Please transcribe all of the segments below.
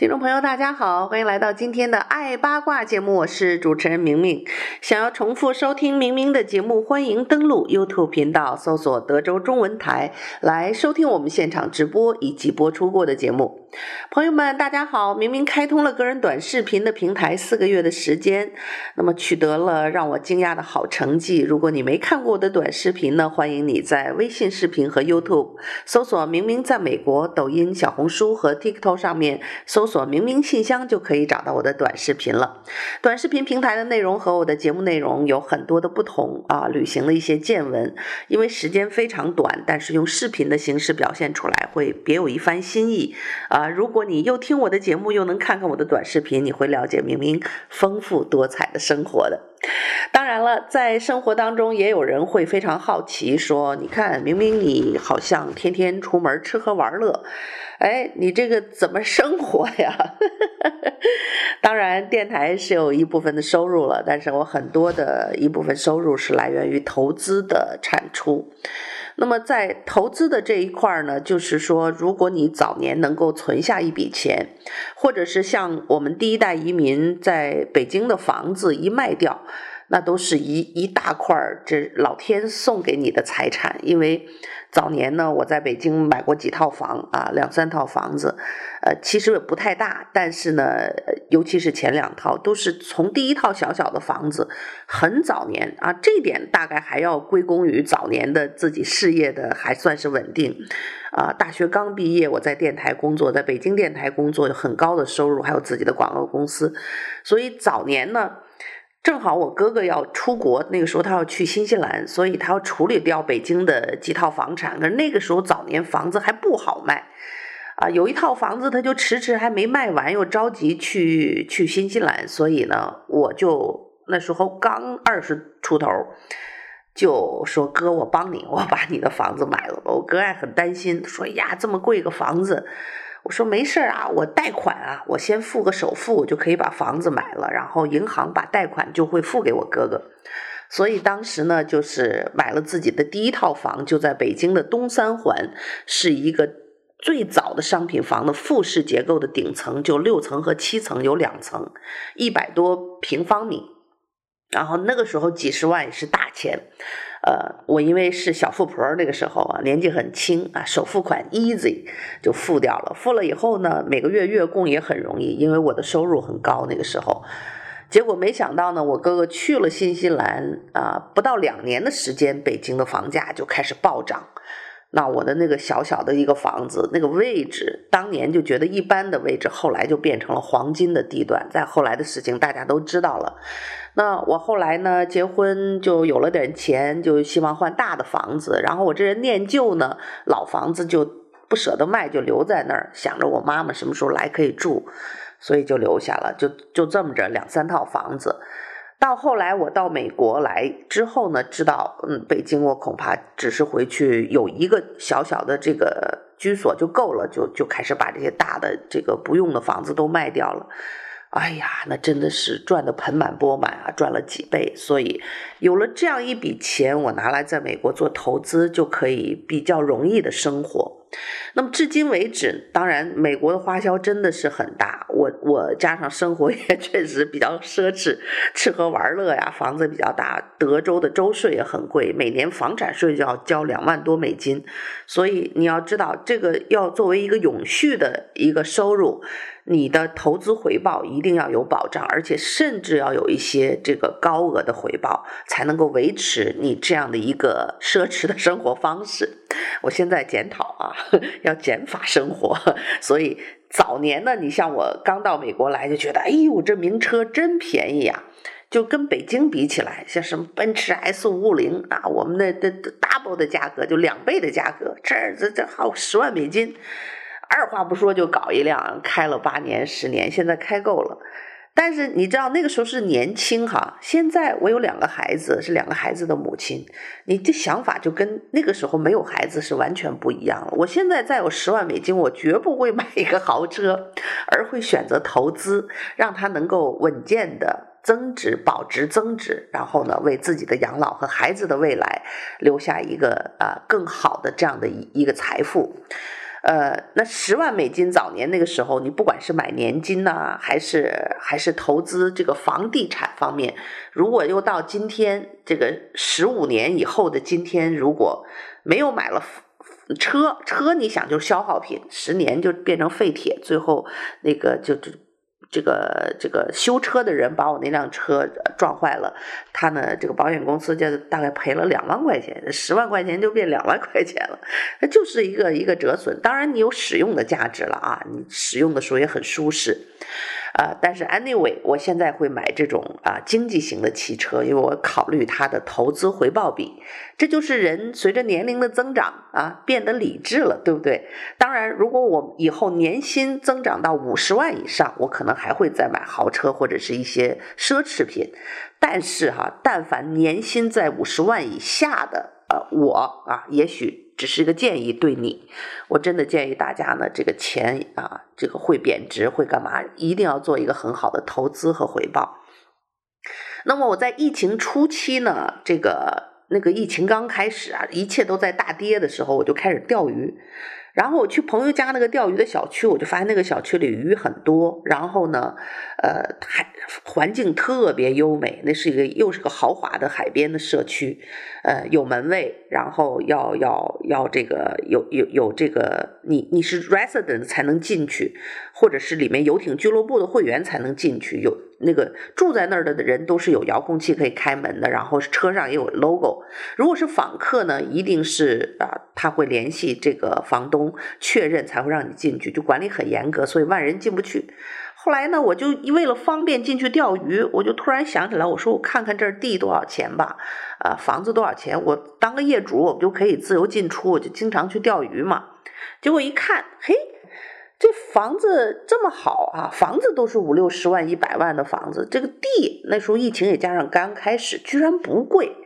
听众朋友，大家好，欢迎来到今天的爱八卦节目，我是主持人明明。想要重复收听明明的节目，欢迎登录 YouTube 频道，搜索德州中文台来收听我们现场直播以及播出过的节目。朋友们，大家好！明明开通了个人短视频的平台四个月的时间，那么取得了让我惊讶的好成绩。如果你没看过我的短视频呢，欢迎你在微信视频和 YouTube 搜索“明明在美国”，抖音、小红书和 TikTok 上面搜索“明明信箱”就可以找到我的短视频了。短视频平台的内容和我的节目内容有很多的不同啊，旅行的一些见闻，因为时间非常短，但是用视频的形式表现出来会别有一番新意啊。啊，如果你又听我的节目，又能看看我的短视频，你会了解明明丰富多彩的生活的。当然了，在生活当中，也有人会非常好奇，说：“你看，明明你好像天天出门吃喝玩乐，哎，你这个怎么生活呀？” 当然，电台是有一部分的收入了，但是我很多的一部分收入是来源于投资的产出。那么在投资的这一块呢，就是说，如果你早年能够存下一笔钱，或者是像我们第一代移民在北京的房子一卖掉，那都是一一大块这老天送给你的财产，因为。早年呢，我在北京买过几套房啊，两三套房子，呃，其实也不太大，但是呢，尤其是前两套，都是从第一套小小的房子，很早年啊，这点大概还要归功于早年的自己事业的还算是稳定，啊，大学刚毕业，我在电台工作，在北京电台工作，有很高的收入，还有自己的广告公司，所以早年呢。正好我哥哥要出国，那个时候他要去新西兰，所以他要处理掉北京的几套房产。可是那个时候早年房子还不好卖，啊，有一套房子他就迟迟还没卖完，又着急去去新西兰，所以呢，我就那时候刚二十出头，就说哥，我帮你，我把你的房子买了吧。我哥还很担心，说呀，这么贵个房子。我说没事啊，我贷款啊，我先付个首付，我就可以把房子买了，然后银行把贷款就会付给我哥哥。所以当时呢，就是买了自己的第一套房，就在北京的东三环，是一个最早的商品房的复式结构的顶层，就六层和七层有两层，一百多平方米。然后那个时候几十万也是大钱。呃，我因为是小富婆，那个时候啊，年纪很轻啊，首付款 easy 就付掉了。付了以后呢，每个月月供也很容易，因为我的收入很高。那个时候，结果没想到呢，我哥哥去了新西兰啊，不到两年的时间，北京的房价就开始暴涨。那我的那个小小的一个房子，那个位置，当年就觉得一般的位置，后来就变成了黄金的地段。再后来的事情大家都知道了。那我后来呢，结婚就有了点钱，就希望换大的房子。然后我这人念旧呢，老房子就不舍得卖，就留在那儿，想着我妈妈什么时候来可以住，所以就留下了。就就这么着，两三套房子。到后来我到美国来之后呢，知道嗯，北京我恐怕只是回去有一个小小的这个居所就够了，就就开始把这些大的这个不用的房子都卖掉了。哎呀，那真的是赚得盆满钵满啊，赚了几倍。所以有了这样一笔钱，我拿来在美国做投资，就可以比较容易的生活。那么至今为止，当然美国的花销真的是很大，我我加上生活也 确实比较奢侈，吃喝玩乐呀，房子比较大，德州的州税也很贵，每年房产税就要交两万多美金，所以你要知道，这个要作为一个永续的一个收入。你的投资回报一定要有保障，而且甚至要有一些这个高额的回报，才能够维持你这样的一个奢侈的生活方式。我现在检讨啊，要减法生活。所以早年呢，你像我刚到美国来就觉得，哎呦，这名车真便宜啊，就跟北京比起来，像什么奔驰 S 五五零啊，我们的的 double 的价格就两倍的价格，这这这好十万美金。二话不说就搞一辆，开了八年十年，现在开够了。但是你知道那个时候是年轻哈，现在我有两个孩子，是两个孩子的母亲，你的想法就跟那个时候没有孩子是完全不一样了。我现在再有十万美金，我绝不会买一个豪车，而会选择投资，让它能够稳健的增值、保值、增值，然后呢，为自己的养老和孩子的未来留下一个啊、更好的这样的一一个财富。呃，那十万美金早年那个时候，你不管是买年金呢、还是还是投资这个房地产方面，如果又到今天这个十五年以后的今天，如果没有买了车，车你想就是消耗品，十年就变成废铁，最后那个就就。这个这个修车的人把我那辆车撞坏了，他呢，这个保险公司就大概赔了两万块钱，十万块钱就变两万块钱了，那就是一个一个折损。当然你有使用的价值了啊，你使用的时候也很舒适。啊，但是 anyway，我现在会买这种啊经济型的汽车，因为我考虑它的投资回报比。这就是人随着年龄的增长啊，变得理智了，对不对？当然，如果我以后年薪增长到五十万以上，我可能还会再买豪车或者是一些奢侈品。但是哈、但凡年薪在五十万以下的，呃，我啊，也许。只是一个建议，对你，我真的建议大家呢，这个钱啊，这个会贬值，会干嘛？一定要做一个很好的投资和回报。那么我在疫情初期呢，这个那个疫情刚开始啊，一切都在大跌的时候，我就开始钓鱼。然后我去朋友家那个钓鱼的小区，我就发现那个小区里鱼很多。然后呢，呃，还环境特别优美，那是一个又是个豪华的海边的社区，呃，有门卫，然后要要要这个有有有这个你你是 resident 才能进去，或者是里面游艇俱乐部的会员才能进去有。那个住在那儿的人都是有遥控器可以开门的，然后车上也有 logo。如果是访客呢，一定是啊，他会联系这个房东确认才会让你进去，就管理很严格，所以万人进不去。后来呢，我就为了方便进去钓鱼，我就突然想起来，我说我看看这儿地多少钱吧，啊，房子多少钱，我当个业主，我就可以自由进出，我就经常去钓鱼嘛。结果一看，嘿。这房子这么好啊，房子都是五六十万、一百万的房子。这个地那时候疫情也加上刚开始，居然不贵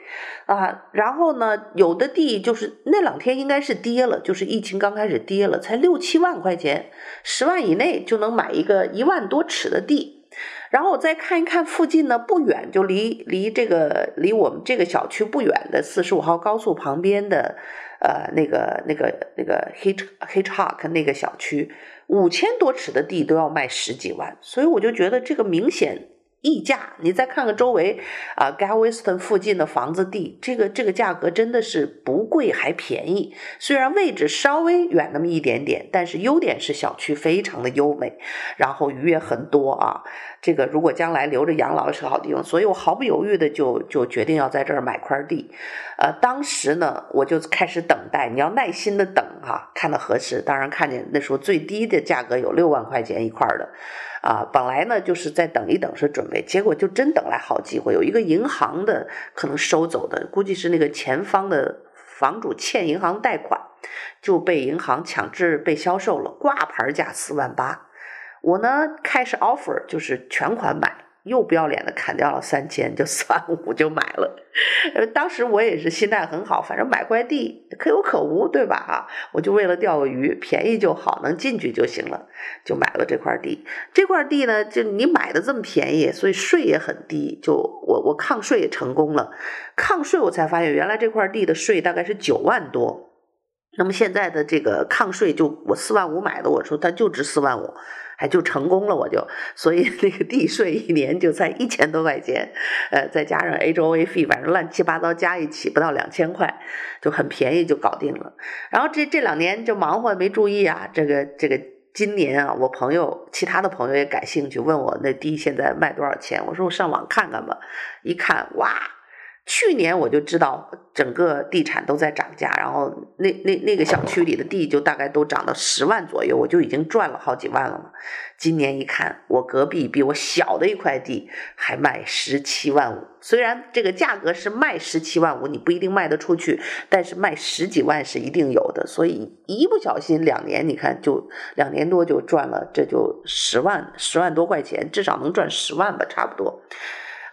啊。然后呢，有的地就是那两天应该是跌了，就是疫情刚开始跌了，才六七万块钱，十万以内就能买一个一万多尺的地。然后我再看一看附近呢，不远就离离这个离我们这个小区不远的四十五号高速旁边的呃那个那个那个 Hitch Hitchcock 那个小区。五千多尺的地都要卖十几万，所以我就觉得这个明显溢价。你再看看周围啊，Galveston 附近的房子地，这个这个价格真的是不贵还便宜。虽然位置稍微远那么一点点，但是优点是小区非常的优美，然后鱼也很多啊。这个如果将来留着养老是个好地方，所以我毫不犹豫的就就决定要在这儿买块地。呃，当时呢，我就开始等待，你要耐心的等哈、啊，看到合适。当然看见那时候最低的价格有六万块钱一块的，啊，本来呢就是在等一等是准备，结果就真等来好机会，有一个银行的可能收走的，估计是那个前方的房主欠银行贷款，就被银行强制被销售了，挂牌价四万八。我呢开始 offer 就是全款买，又不要脸的砍掉了三千，就四万五就买了。当时我也是心态很好，反正买块地可有可无，对吧？哈，我就为了钓个鱼，便宜就好，能进去就行了，就买了这块地。这块地呢，就你买的这么便宜，所以税也很低，就我我抗税也成功了。抗税我才发现，原来这块地的税大概是九万多。那么现在的这个抗税，就我四万五买的，我说它就值四万五。还就成功了，我就所以那个地税一年就才一千多块钱，呃，再加上 HOA 费，反正乱七八糟加一起不到两千块，就很便宜就搞定了。然后这这两年就忙活没注意啊，这个这个今年啊，我朋友其他的朋友也感兴趣，问我那地现在卖多少钱，我说我上网看看吧，一看哇。去年我就知道整个地产都在涨价，然后那那那个小区里的地就大概都涨到十万左右，我就已经赚了好几万了嘛。今年一看，我隔壁比我小的一块地还卖十七万五，虽然这个价格是卖十七万五，你不一定卖得出去，但是卖十几万是一定有的。所以一不小心两年，你看就两年多就赚了，这就十万十万多块钱，至少能赚十万吧，差不多。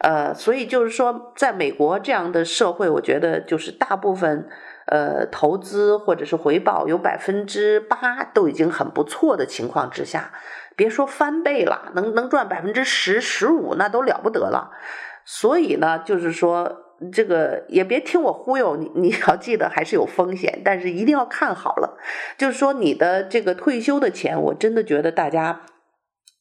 呃，所以就是说，在美国这样的社会，我觉得就是大部分呃投资或者是回报有百分之八都已经很不错的情况之下，别说翻倍了，能能赚百分之十、十五那都了不得了。所以呢，就是说这个也别听我忽悠你，你要记得还是有风险，但是一定要看好了。就是说你的这个退休的钱，我真的觉得大家。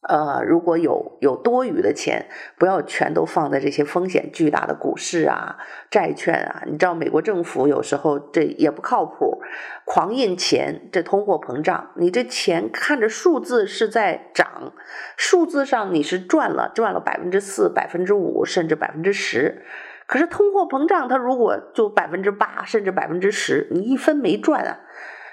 呃，如果有有多余的钱，不要全都放在这些风险巨大的股市啊、债券啊。你知道，美国政府有时候这也不靠谱，狂印钱，这通货膨胀，你这钱看着数字是在涨，数字上你是赚了，赚了百分之四、百分之五，甚至百分之十。可是通货膨胀，它如果就百分之八，甚至百分之十，你一分没赚啊。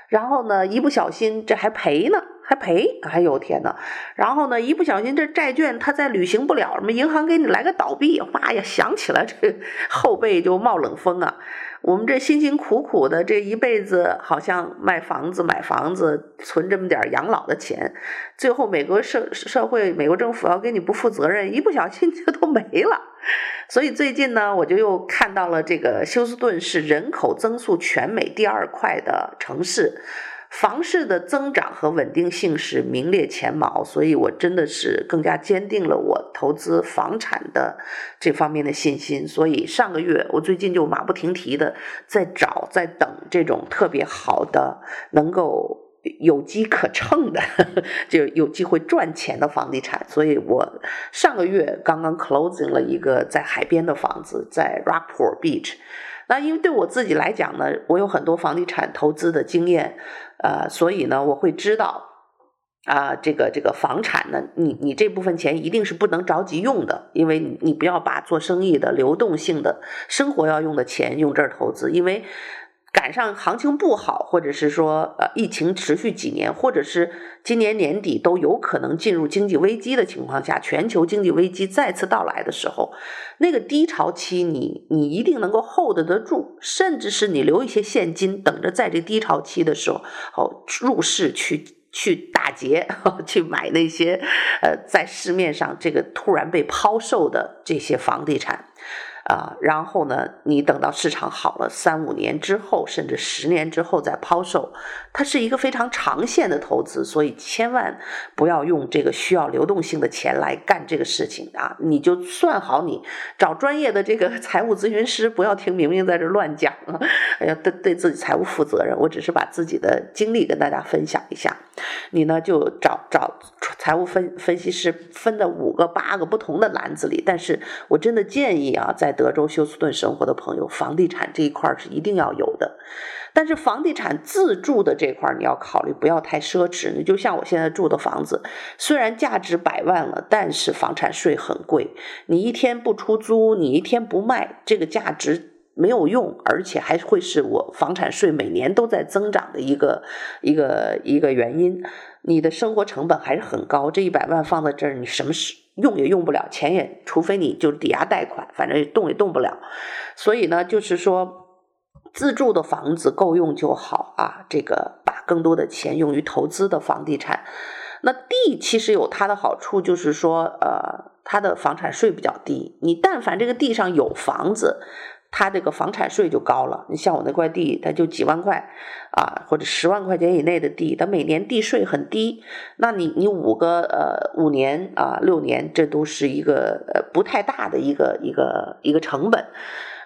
然后呢，一不小心这还赔呢。还赔？哎呦天呐，然后呢，一不小心这债券它再履行不了，什么银行给你来个倒闭，妈呀，想起来这后背就冒冷风啊！我们这辛辛苦苦的这一辈子，好像卖房子、买房子，存这么点养老的钱，最后美国社社会、美国政府要给你不负责任，一不小心就都没了。所以最近呢，我就又看到了这个休斯顿是人口增速全美第二快的城市。房市的增长和稳定性是名列前茅，所以我真的是更加坚定了我投资房产的这方面的信心。所以上个月我最近就马不停蹄的在找，在等这种特别好的、能够有机可乘的，就有机会赚钱的房地产。所以我上个月刚刚 closing 了一个在海边的房子，在 Rockport Beach。那因为对我自己来讲呢，我有很多房地产投资的经验。呃，所以呢，我会知道，啊、这个这个房产呢，你你这部分钱一定是不能着急用的，因为你你不要把做生意的流动性的生活要用的钱用这儿投资，因为赶上行情不好，或者是说呃疫情持续几年，或者是今年年底都有可能进入经济危机的情况下，全球经济危机再次到来的时候。那个低潮期你，你一定能够 hold 得住，甚至是你留一些现金，等着在这低潮期的时候，哦，入市去去打劫，去买那些呃，在市面上这个突然被抛售的这些房地产。啊、然后呢，你等到市场好了三五年之后，甚至十年之后再抛售，它是一个非常长线的投资，所以千万不要用这个需要流动性的钱来干这个事情啊！你就算好，你找专业的这个 财务咨询师，不要听明明在这乱讲啊！要对对自己财务负责任，我只是把自己的经历跟大家分享一下。你呢，就找找财务分分析师，分的五个八个不同的篮子里，但是我真的建议啊，在德州休斯顿生活的朋友，房地产这一块是一定要有的。但是房地产自住的这块你要考虑，不要太奢侈。你就像我现在住的房子，虽然价值百万了，但是房产税很贵。你一天不出租，你一天不卖，这个价值没有用，而且还会是我房产税每年都在增长的一个一个一个原因。你的生活成本还是很高，这一百万放在这儿，你什么事？用也用不了，钱也，除非你就抵押贷款，反正动也动不了。所以呢，就是说，自住的房子够用就好啊。这个把更多的钱用于投资的房地产，那地其实有它的好处，就是说，呃，它的房产税比较低。你但凡这个地上有房子。他这个房产税就高了，你像我那块地，它就几万块啊，或者十万块钱以内的地，它每年地税很低。那你你五个呃五年啊六年，这都是一个呃不太大的一个一个一个成本。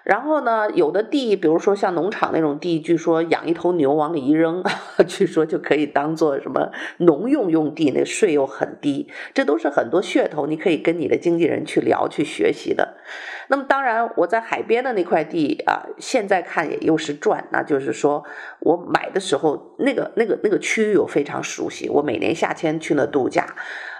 然后呢，有的地，比如说像农场那种地，据说养一头牛往里一扔，据说就可以当做什么农用用地，那税又很低。这都是很多噱头，你可以跟你的经纪人去聊去学习的。那么当然，我在海边的那块地啊，现在看也又是赚。那就是说我买的时候，那个那个那个区域我非常熟悉，我每年夏天去那度假。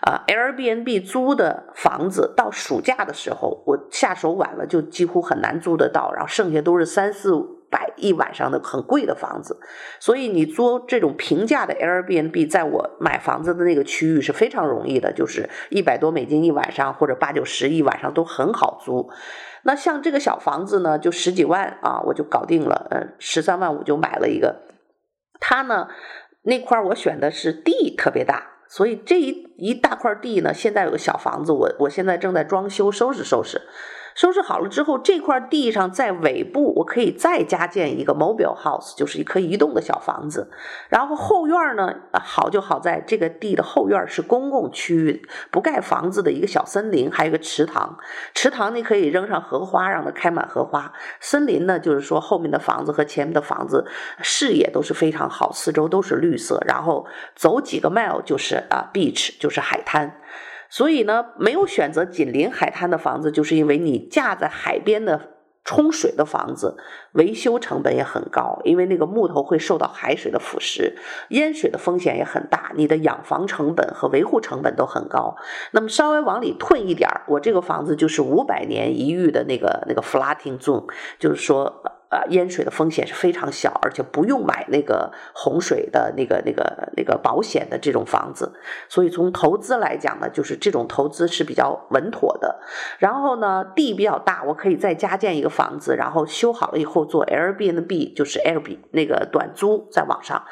啊，Airbnb 租的房子到暑假的时候，我下手晚了就几乎很难租得到，然后剩下都是三四百一晚上的很贵的房子，所以你租这种平价的 Airbnb，在我买房子的那个区域是非常容易的，就是一百多美金一晚上或者八九十一晚上都很好租。那像这个小房子呢，就十几万啊，我就搞定了，嗯，十三万五就买了一个。它呢，那块我选的是地特别大，所以这一一大块地呢，现在有个小房子，我我现在正在装修，收拾收拾。收拾好了之后，这块地上在尾部，我可以再加建一个 mobile house，就是一可以移动的小房子。然后后院呢，好就好在这个地的后院是公共区域，不盖房子的一个小森林，还有一个池塘。池塘你可以扔上荷花，让它开满荷花。森林呢，就是说后面的房子和前面的房子视野都是非常好，四周都是绿色。然后走几个 mile 就是啊 beach，就是海滩。所以呢，没有选择紧邻海滩的房子，就是因为你架在海边的冲水的房子，维修成本也很高，因为那个木头会受到海水的腐蚀，淹水的风险也很大，你的养房成本和维护成本都很高。那么稍微往里退一点儿，我这个房子就是五百年一遇的那个那个 floating zone，就是说。呃，淹水的风险是非常小，而且不用买那个洪水的那个、那个、那个保险的这种房子。所以从投资来讲呢，就是这种投资是比较稳妥的。然后呢，地比较大，我可以再加建一个房子，然后修好了以后做 Airbnb，就是 Airbnb 那个短租在网上。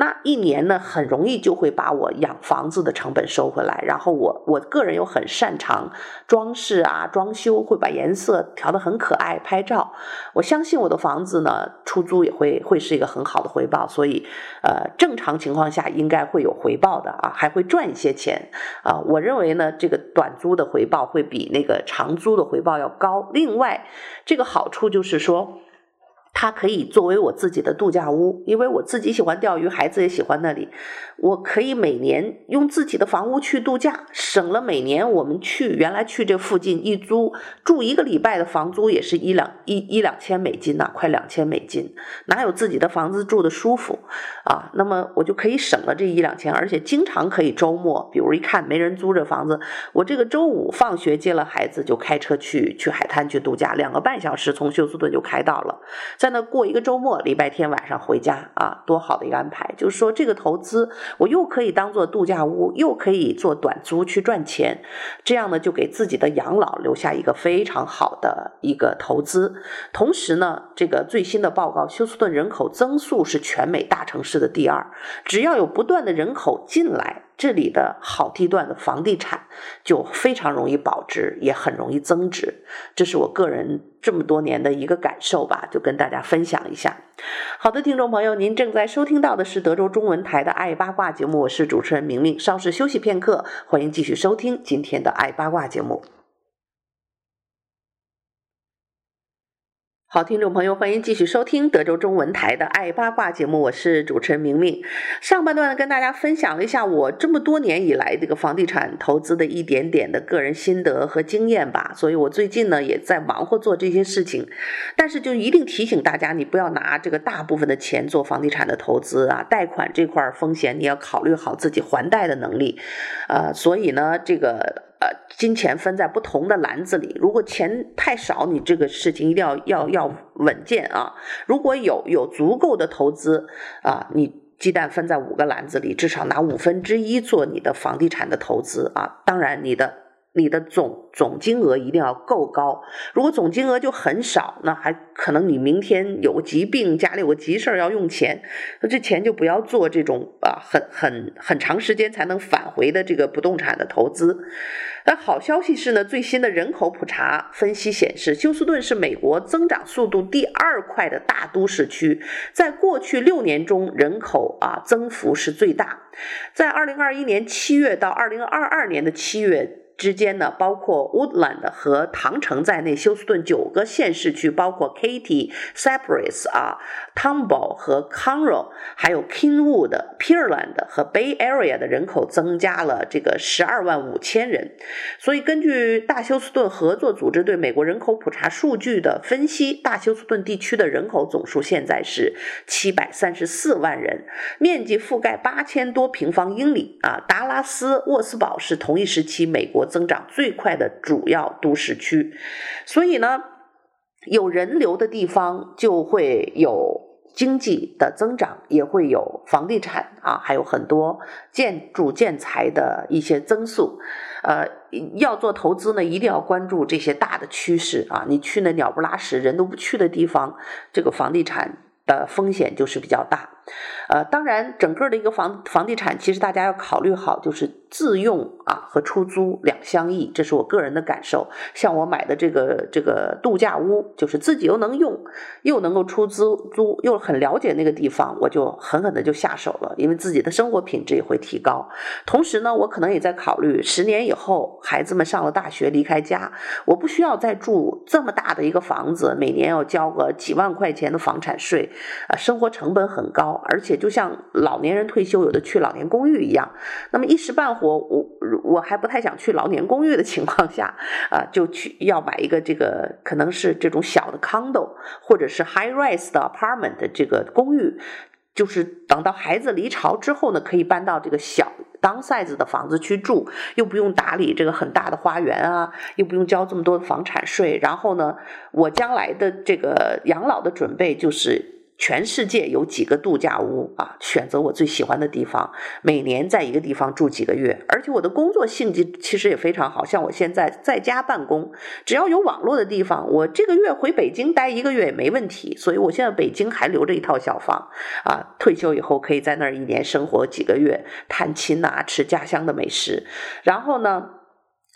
那一年呢，很容易就会把我养房子的成本收回来。然后我我个人又很擅长装饰啊、装修，会把颜色调得很可爱，拍照。我相信我的房子呢，出租也会会是一个很好的回报。所以，呃，正常情况下应该会有回报的啊，还会赚一些钱啊。我认为呢，这个短租的回报会比那个长租的回报要高。另外，这个好处就是说。它可以作为我自己的度假屋，因为我自己喜欢钓鱼，孩子也喜欢那里。我可以每年用自己的房屋去度假，省了每年我们去原来去这附近一租住一个礼拜的房租也是一两一一两千美金呐、快两千美金，哪有自己的房子住的舒服啊？那么我就可以省了这一两千，而且经常可以周末，比如一看没人租这房子，我这个周五放学接了孩子就开车去去海滩去度假，两个半小时从休斯顿就开到了。在那过一个周末，礼拜天晚上回家啊，多好的一个安排！就是说，这个投资我又可以当做度假屋，又可以做短租去赚钱，这样呢，就给自己的养老留下一个非常好的一个投资。同时呢，这个最新的报告，休斯顿人口增速是全美大城市的第二，只要有不断的人口进来。这里的好地段的房地产就非常容易保值，也很容易增值。这是我个人这么多年的一个感受吧，就跟大家分享一下。好的，听众朋友，您正在收听到的是德州中文台的《爱八卦》节目，我是主持人明明。稍事休息片刻，欢迎继续收听今天的《爱八卦》节目。好，听众朋友，欢迎继续收听德州中文台的《爱八卦》节目，我是主持人明明。上半段呢，跟大家分享了一下我这么多年以来这个房地产投资的一点点的个人心得和经验吧。所以我最近呢，也在忙活做这些事情，但是就一定提醒大家，你不要拿这个大部分的钱做房地产的投资啊，贷款这块风险你要考虑好自己还贷的能力。呃，所以呢，这个。呃，金钱分在不同的篮子里。如果钱太少，你这个事情一定要要要稳健啊。如果有有足够的投资啊，你鸡蛋分在五个篮子里，至少拿五分之一做你的房地产的投资啊。当然，你的。你的总总金额一定要够高，如果总金额就很少，那还可能你明天有个疾病，家里有个急事儿要用钱，那这钱就不要做这种啊很很很长时间才能返回的这个不动产的投资。那好消息是呢，最新的人口普查分析显示，休斯顿是美国增长速度第二快的大都市区，在过去六年中人口啊增幅是最大，在二零二一年七月到二零二二年的七月。之间呢，包括 Woodland 和唐城在内，休斯顿九个县市区，包括 Katy、Cypress 啊、Tomball 和 Conroe，还有 Kingwood、Pearland 和 Bay Area 的人口增加了这个十二万五千人。所以，根据大休斯顿合作组织对美国人口普查数据的分析，大休斯顿地区的人口总数现在是七百三十四万人，面积覆盖八千多平方英里啊。达拉斯、沃斯堡是同一时期美国增长最快的主要都市区，所以呢，有人流的地方就会有经济的增长，也会有房地产啊，还有很多建筑建材的一些增速。呃，要做投资呢，一定要关注这些大的趋势啊。你去那鸟不拉屎、人都不去的地方，这个房地产的风险就是比较大。呃，当然，整个的一个房房地产，其实大家要考虑好，就是自用啊和出租两相宜，这是我个人的感受。像我买的这个这个度假屋，就是自己又能用，又能够出租租，又很了解那个地方，我就狠狠的就下手了，因为自己的生活品质也会提高。同时呢，我可能也在考虑，十年以后孩子们上了大学离开家，我不需要再住这么大的一个房子，每年要交个几万块钱的房产税，啊，生活成本很高，而且。就像老年人退休有的去老年公寓一样，那么一时半会我我还不太想去老年公寓的情况下，啊，就去要买一个这个可能是这种小的 condo 或者是 high rise 的 apartment 的这个公寓，就是等到孩子离巢之后呢，可以搬到这个小 downsize 的房子去住，又不用打理这个很大的花园啊，又不用交这么多的房产税，然后呢，我将来的这个养老的准备就是。全世界有几个度假屋啊？选择我最喜欢的地方，每年在一个地方住几个月，而且我的工作性质其实也非常好，像我现在在家办公，只要有网络的地方，我这个月回北京待一个月也没问题。所以我现在北京还留着一套小房啊，退休以后可以在那儿一年生活几个月，探亲呐，吃家乡的美食，然后呢，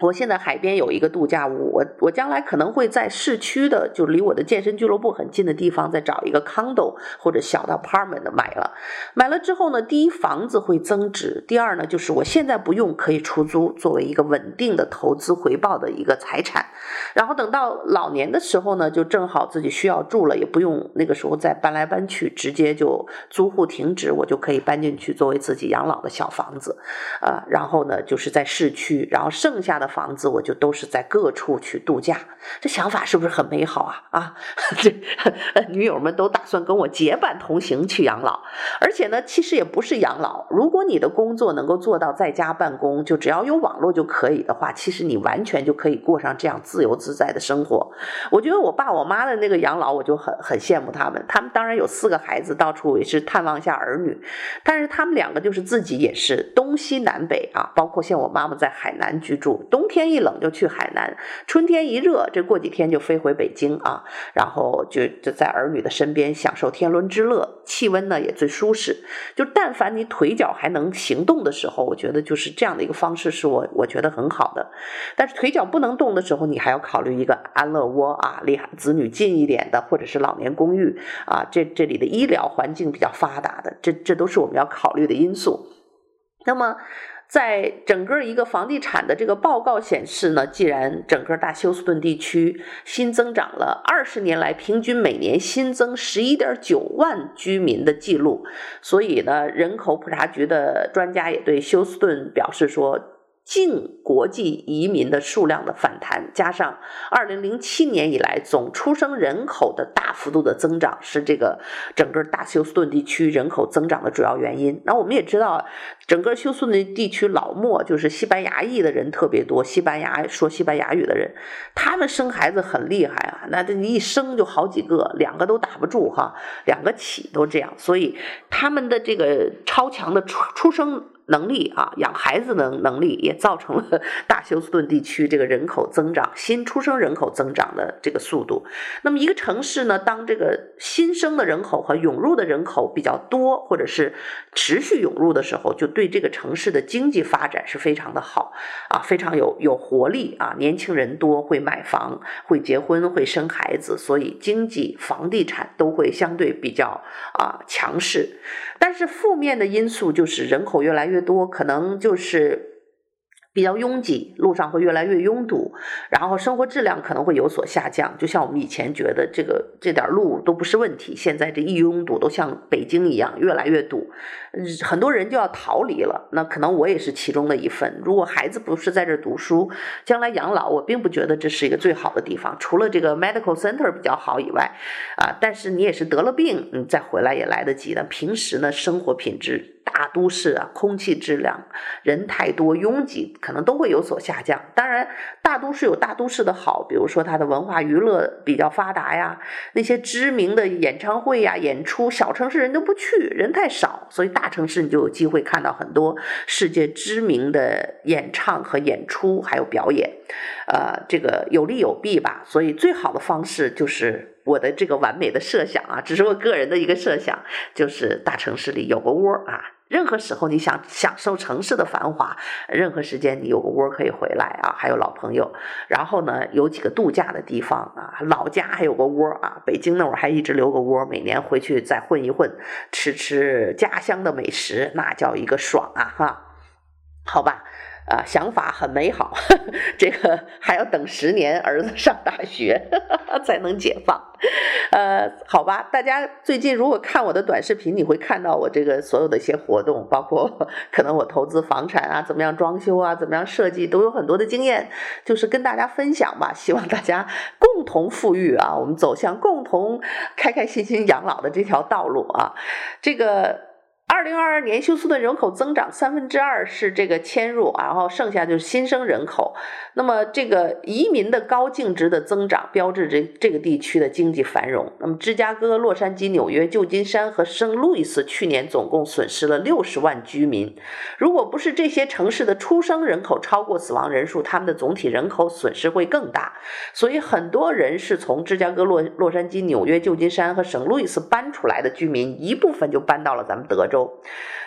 我现在海边有一个度假屋，我我将来可能会在市区的，就离我的健身俱乐部很近的地方，再找一个 condo 或者小的 apartment 买了。买了之后呢，第一房子会增值，第二呢，就是我现在不用可以出租，作为一个稳定的投资回报的一个财产。然后等到老年的时候呢，就正好自己需要住了，也不用那个时候再搬来搬去，直接就租户停止，我就可以搬进去作为自己养老的小房子。然后呢，就是在市区，然后剩下的。的房子我就都是在各处去度假，这想法是不是很美好啊？啊，这女友们都打算跟我结伴同行去养老，而且呢，其实也不是养老。如果你的工作能够做到在家办公，就只要有网络就可以的话，其实你完全就可以过上这样自由自在的生活。我觉得我爸我妈的那个养老，我就很很羡慕他们。他们当然有四个孩子，到处也是探望一下儿女，但是他们两个就是自己也是东西南北啊，包括像我妈妈在海南居住。冬天一冷就去海南，春天一热，这过几天就飞回北京啊，然后就就在儿女的身边享受天伦之乐，气温呢也最舒适。就但凡你腿脚还能行动的时候，我觉得就是这样的一个方式是我我觉得很好的。但是腿脚不能动的时候，你还要考虑一个安乐窝啊，离子女近一点的，或者是老年公寓啊，这这里的医疗环境比较发达的，这这都是我们要考虑的因素。那么。在整个一个房地产的这个报告显示呢，既然整个大休斯顿地区新增长了二十年来平均每年新增十一点九万居民的记录，所以呢，人口普查局的专家也对休斯顿表示说。净国际移民的数量的反弹，加上二零零七年以来总出生人口的大幅度的增长，是这个整个大休斯顿地区人口增长的主要原因。那我们也知道，整个休斯顿地区老墨就是西班牙裔的人特别多，西班牙说西班牙语的人，他们生孩子很厉害啊，那这一生就好几个，两个都打不住哈，两个起都这样，所以他们的这个超强的出出生。能力啊，养孩子的能力也造成了大休斯顿地区这个人口增长、新出生人口增长的这个速度。那么一个城市呢，当这个新生的人口和涌入的人口比较多，或者是持续涌入的时候，就对这个城市的经济发展是非常的好啊，非常有有活力啊。年轻人多，会买房、会结婚、会生孩子，所以经济、房地产都会相对比较啊强势。但是负面的因素就是人口越来越多，可能就是。比较拥挤，路上会越来越拥堵，然后生活质量可能会有所下降。就像我们以前觉得这个这点路都不是问题，现在这一拥堵都像北京一样越来越堵，很多人就要逃离了。那可能我也是其中的一份。如果孩子不是在这读书，将来养老，我并不觉得这是一个最好的地方。除了这个 medical center 比较好以外，啊，但是你也是得了病，你再回来也来得及的。平时呢，生活品质。大都市啊，空气质量、人太多拥挤，可能都会有所下降。当然，大都市有大都市的好，比如说它的文化娱乐比较发达呀，那些知名的演唱会呀、演出，小城市人都不去，人太少，所以大城市你就有机会看到很多世界知名的演唱和演出，还有表演。呃，这个有利有弊吧。所以最好的方式就是我的这个完美的设想啊，只是我个人的一个设想，就是大城市里有个窝啊。任何时候你想享受城市的繁华，任何时间你有个窝可以回来啊，还有老朋友。然后呢，有几个度假的地方啊，老家还有个窝啊，北京那会儿还一直留个窝，每年回去再混一混，吃吃家乡的美食，那叫一个爽啊哈。好吧。啊，想法很美好，呵呵，这个还要等十年，儿子上大学呵呵 才能解放。呃，好吧，大家最近如果看我的短视频，你会看到我这个所有的一些活动，包括 可能我投资房产啊，怎么样装修啊，怎么样设计，都有很多的经验，就是跟大家分享吧，希望大家共同富裕啊，我们走向共同开开心心养老的这条道路啊，这个。二零二二年休斯顿人口增长三分之二是这个迁入，然后剩下就是新生人口。那么这个移民的高净值的增长，标志着这个地区的经济繁荣。那么芝加哥、洛杉矶、纽约、旧金山和圣路易斯去年总共损失了六十万居民。如果不是这些城市的出生人口超过死亡人数，他们的总体人口损失会更大。所以很多人是从芝加哥、洛洛杉矶、纽约、旧金山和圣路易斯搬出来的居民，一部分就搬到了咱们德州。州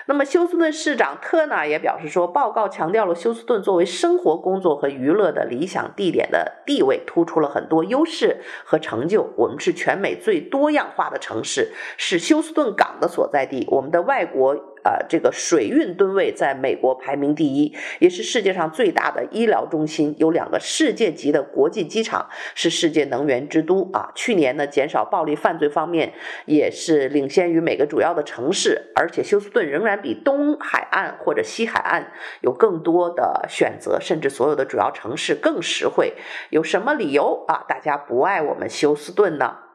那么，休斯顿市长特纳也表示说，报告强调了休斯顿作为生活、工作和娱乐的理想地点的地位，突出了很多优势和成就。我们是全美最多样化的城市，是休斯顿港的所在地。我们的外国。呃，这个水运吨位在美国排名第一，也是世界上最大的医疗中心，有两个世界级的国际机场，是世界能源之都啊。去年呢，减少暴力犯罪方面也是领先于每个主要的城市，而且休斯顿仍然比东海岸或者西海岸有更多的选择，甚至所有的主要城市更实惠。有什么理由啊？大家不爱我们休斯顿呢？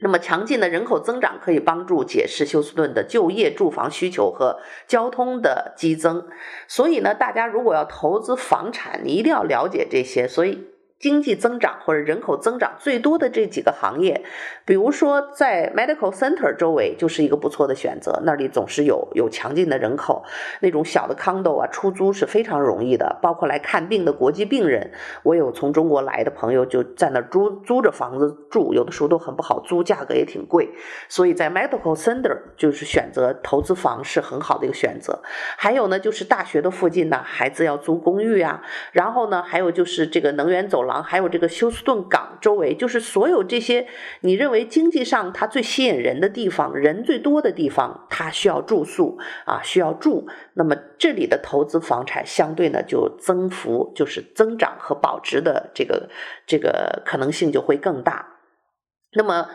那么强劲的人口增长可以帮助解释休斯顿的就业、住房需求和交通的激增。所以呢，大家如果要投资房产，你一定要了解这些。所以。经济增长或者人口增长最多的这几个行业，比如说在 Medical Center 周围就是一个不错的选择，那里总是有有强劲的人口，那种小的 condo 啊，出租是非常容易的。包括来看病的国际病人，我有从中国来的朋友就在那租租着房子住，有的时候都很不好租，价格也挺贵。所以在 Medical Center 就是选择投资房是很好的一个选择。还有呢，就是大学的附近呢，孩子要租公寓啊，然后呢，还有就是这个能源走还有这个休斯顿港周围，就是所有这些你认为经济上它最吸引人的地方，人最多的地方，它需要住宿啊，需要住。那么这里的投资房产相对呢，就增幅就是增长和保值的这个这个可能性就会更大。那么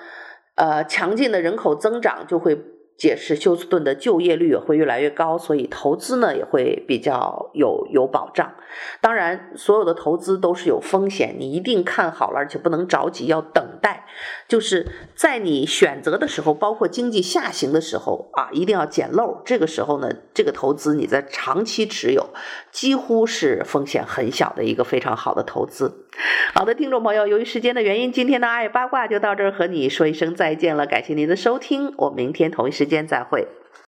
呃，强劲的人口增长就会。解释休斯顿的就业率也会越来越高，所以投资呢也会比较有有保障。当然，所有的投资都是有风险，你一定看好了，而且不能着急，要等待。就是在你选择的时候，包括经济下行的时候啊，一定要捡漏。这个时候呢，这个投资你在长期持有，几乎是风险很小的一个非常好的投资。好的，听众朋友，由于时间的原因，今天的爱八卦就到这儿，和你说一声再见了。感谢您的收听，我们明天同一时间再会。